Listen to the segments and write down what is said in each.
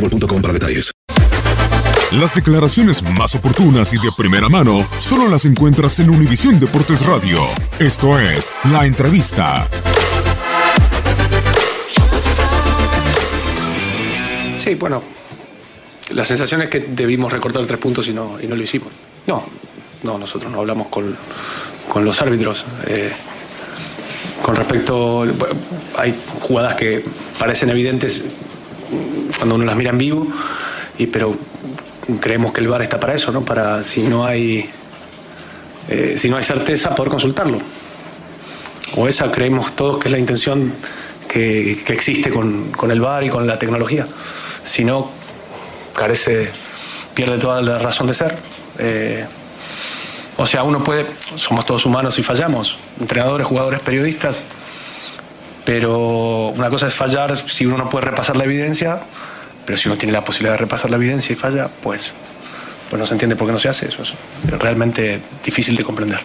boostmobile.com para detalles. Las declaraciones más oportunas y de primera mano solo las encuentras en Univisión Deportes Radio. Esto es La Entrevista. Sí, bueno, la sensación es que debimos recortar tres puntos y no, y no lo hicimos. No, no, nosotros no hablamos con, con los árbitros. Eh, con respecto, hay jugadas que parecen evidentes cuando uno las mira en vivo, y, pero creemos que el VAR está para eso, ¿no? Para si no hay, eh, si no hay certeza, poder consultarlo. O esa creemos todos que es la intención que, que existe con, con el VAR y con la tecnología. Si no, carece, pierde toda la razón de ser. Eh, o sea, uno puede, somos todos humanos y fallamos, entrenadores, jugadores, periodistas, pero una cosa es fallar si uno no puede repasar la evidencia, pero si uno tiene la posibilidad de repasar la evidencia y falla, pues, pues no se entiende por qué no se hace eso. Es realmente difícil de comprender.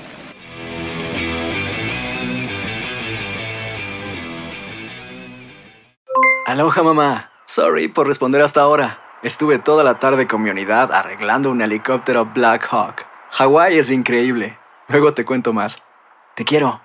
Aloha mamá. Sorry por responder hasta ahora. Estuve toda la tarde con mi unidad arreglando un helicóptero Black Hawk. Hawái es increíble. Luego te cuento más. Te quiero.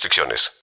restricciones.